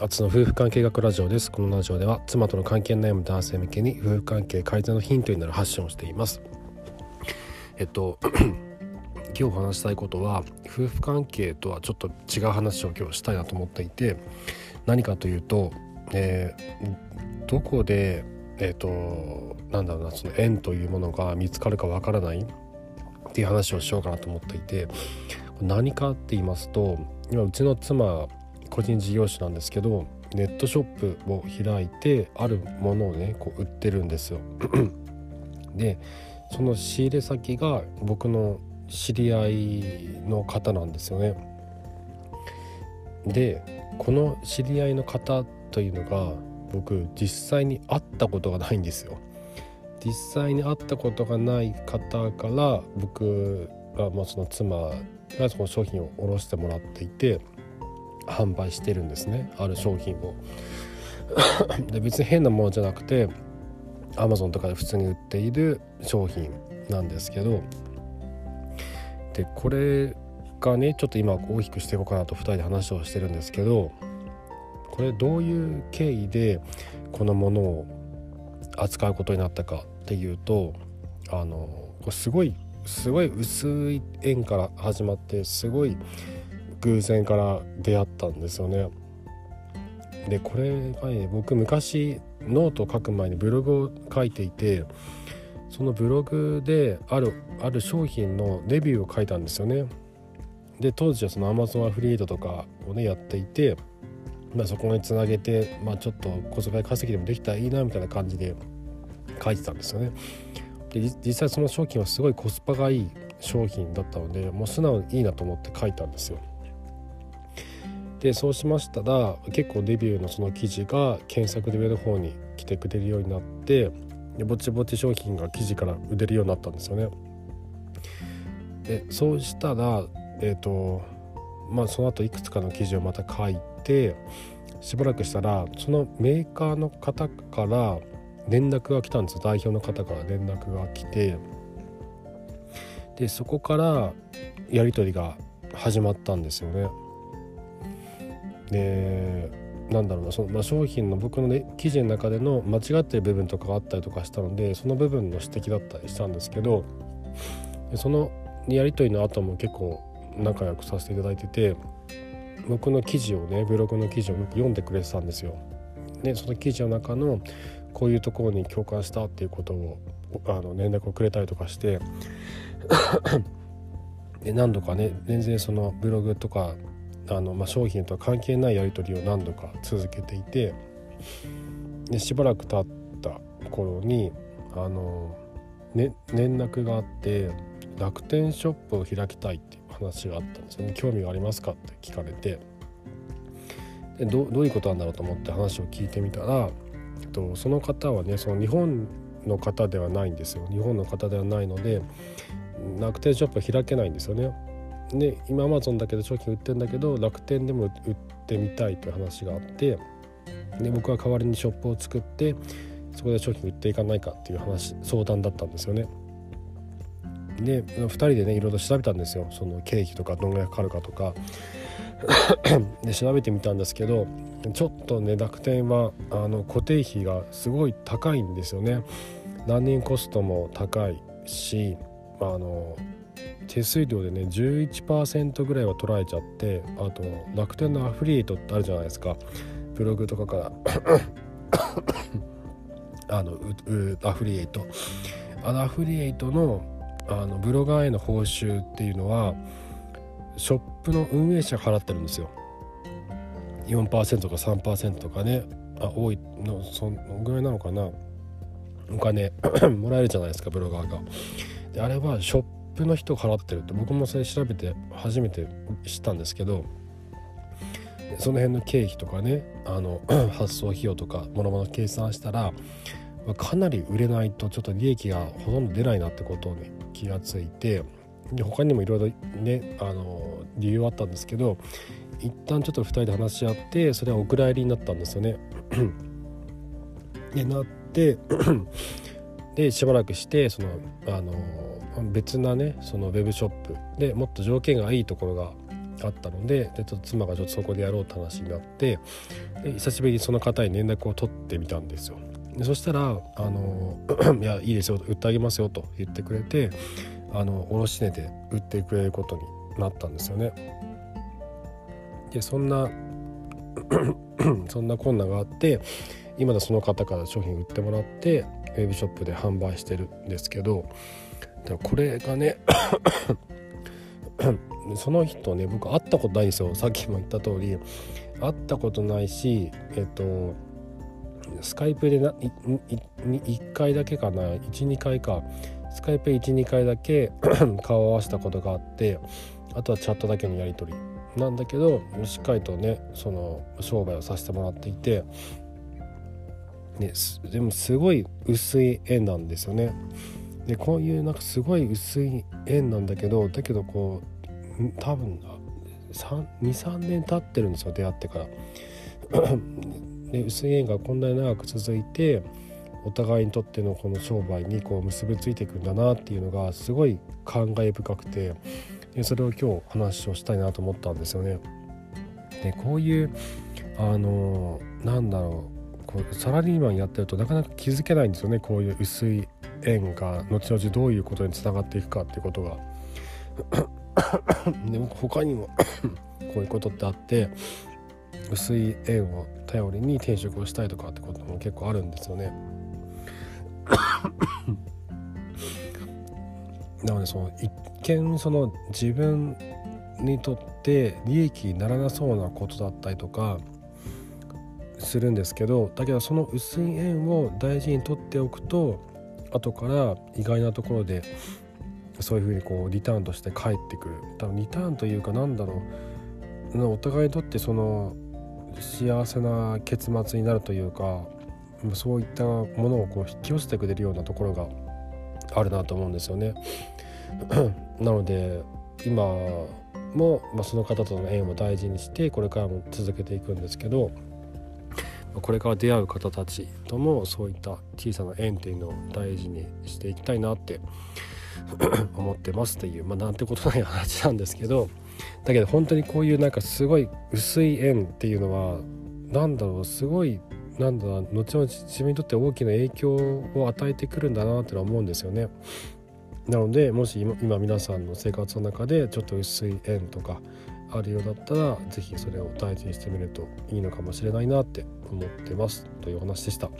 あつの夫婦関係学ラジオです。このラジオでは妻との関係悩む男性向けに夫婦関係改善のヒントになる発信をしています。えっと 今日話したいことは夫婦関係とはちょっと違う話を今日したいなと思っていて何かというと、えー、どこでえっ、となんだろうなその縁というものが見つかるかわからないっていう話をしようかなと思っていて何かって言いますと今うちの妻個人事業主なんですけどネットショップを開いてあるものをねこう売ってるんですよ。でその仕入れ先が僕の知り合いの方なんですよね。でこの知り合いの方というのが僕実際に会ったことがないんですよ。実際に会ったことがない方から僕が、まあ、その妻がその商品を卸してもらっていて販売してるんですねある商品を。で別に変なものじゃなくてアマゾンとかで普通に売っている商品なんですけどでこれがねちょっと今大きくしていこうかなと2人で話をしてるんですけどこれどういう経緯でこのものを扱うことになったかっていうとあのこれすごいすごい薄い縁から始まってすごい偶然から出会ったんですよね。でこれがね僕昔ノートを書く前にブログを書いていてそのブログであるある商品のレビューを書いたんですよね。で当時はその Amazon アフィリエイトとかをねやっていて、まあ、そこにつなげて、まあ、ちょっと小遣い稼ぎでもできたらいいなみたいな感じで書いてたんですよね。で実際その商品はすごいコスパがいい商品だったのでもう素直にいいなと思って書いたんですよ。でそうしましたら結構デビューのその記事が検索で上の方に来てくれるようになってでぼちぼち商品が記事から売れるようになったんですよね。でそうしたらえっ、ー、とまあその後いくつかの記事をまた書いてしばらくしたらそのメーカーの方から連絡が来たんです代表の方から連絡が来てでそこからやり取りが始まったんですよね。でなんだろうなその、まあ、商品の僕の、ね、記事の中での間違ってる部分とかがあったりとかしたのでその部分の指摘だったりしたんですけどそのやり取りの後も結構仲良くさせていただいてて僕の記事をねブログの記事を読んでくれてたんですよ。でその記事の中のこういうところに共感したっていうことをあの連絡をくれたりとかして で何度かね全然そのブログとかあの、まあ、商品とは関係ないやり取りを何度か続けていてでしばらく経った頃にあの、ね、連絡があって楽天ショップを開きたいっていう話があったんですよね。興味がありますかって聞かれて。でどういうことなんだろうと思って話を聞いてみたらえっとその方はねその日本の方ではないんですよ。日本の方ではないので楽天ショップ開けないんですよね。で今アマゾンだけど商品売ってるんだけど楽天でも売ってみたいという話があってで僕は代わりにショップを作ってそこで商品売っていかないかっていう話相談だったんですよね。で2人でねいろいろ調べたんですよその経費とかどんぐらいかかるかとかで調べてみたんですけどちょっとね楽天はあの固定費がすごい高いんですよね。ランニングコストも高いしあの手数料でね11%ぐらいは取られちゃってあと楽天のアフリエイトってあるじゃないですか。ブログとかから。あのアフリエイト。あのアフリエイトのあのブロガーへの報酬っていうのはショップの運営者が払ってるんですよ。4%とか3%とかね。あ多いのそのぐらいなのかな。お金 もらえるじゃないですかブロガーが。であれはショップの人が払ってるって僕もそれ調べて初めて知ったんですけどその辺の経費とかねあの 発送費用とかもろもろ計算したらかなり売れないとちょっと利益がほとんど出ないなってことに気がついてで他にもいろいろねあの理由はあったんですけど一旦ちょっと2人で話し合ってそれはお蔵入りになったんですよね。でなって でしばらくしてそのあの別なねそのウェブショップでもっと条件がいいところがあったのででちょっと妻がちょっとそこでやろうって話になってで久しぶりにその方に連絡を取ってみたんですよ。でそしたら「あの いやいいですよ売ってあげますよ」と言ってくれてあの卸値で売ってくれることになったんですよね。でそんな そんな困難があって今だその方から商品売ってもらってウェブショップで販売してるんですけどこれがね その人ね僕会ったことないんですよ。さっきも言った通り。会ったことないしえっとスカイプでな1回だけかな。12回か。スカイプ12回だけ 顔を合わせたことがあってあとはチャットだけのやり取り。なんだけどしっかりとねその商売をさせてもらっていて、ね、でもすごい薄い縁なんですよね。でこういうなんかすごい薄い縁なんだけどだけどこう多分23年経ってるんですよ出会ってから。で薄い縁がこんなに長く続いてお互いにとってのこの商売にこう結びついていくんだなっていうのがすごい感慨深くてそれを今日話をしたいなと思ったんですよね。でこういうあのなんだろうこうサラリーマンやってるとなかなか気づけないんですよねこういう薄い縁が後々どういうことにつながっていくかっていうことが。で他にも こういうことってあって薄い縁を頼りに転職をしたいとかってことも結構あるんですよね。なのでその一見その自分にとって利益にならなそうなことだったりとかするんですけどだけどその薄い縁を大事にとっておくと後から意外なところでそういうふうにこうリターンとして返ってくる多分リターンというかなんだろうお互いにとってその幸せな結末になるというかそういったものをこう引き寄せてくれるようなところがあるなと思うんですよね。なので今も、まあ、その方との縁を大事にしてこれからも続けていくんですけどこれから出会う方たちともそういった小さな縁っていうのを大事にしていきたいなって 思ってますっていう、まあ、なんてことない話なんですけどだけど本当にこういうなんかすごい薄い縁っていうのは何だろうすごいなんだ後々自分にとって大きな影響を与えてくるんだなってのは思うんですよね。なのでもし今皆さんの生活の中でちょっと薄い縁とかあるようだったら是非それを大事にしてみるといいのかもしれないなって思ってますというお話でした。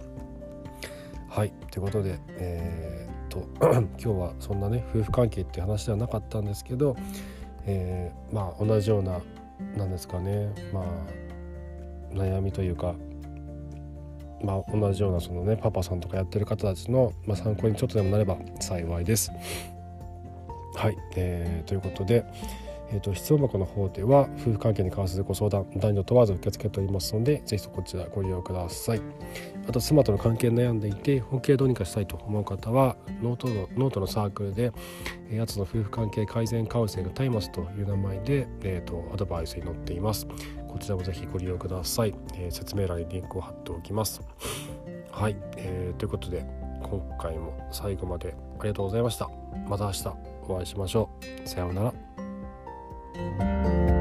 はいということで、えー、っと今日はそんなね夫婦関係って話ではなかったんですけど、えー、まあ同じようななんですかねまあ悩みというかまあ、同じようなそのねパパさんとかやってる方たちの、まあ、参考にちょっとでもなれば幸いです。はい、えー、ということで、えーと、質問箱の方では夫婦関係に関するご相談男女問わず受け付けておりますのでぜひこちらご利用ください。あと妻との関係悩んでいて本気でどうにかしたいと思う方はノートのノートのサークルでやつの夫婦関係改善カウンセリングタイマスという名前で、えーと、アドバイスに載っています。こちらもぜひご利用ください、えー、説明欄にリンクを貼っておきます。はい、えー、ということで今回も最後までありがとうございました。また明日お会いしましょう。さようなら。thank you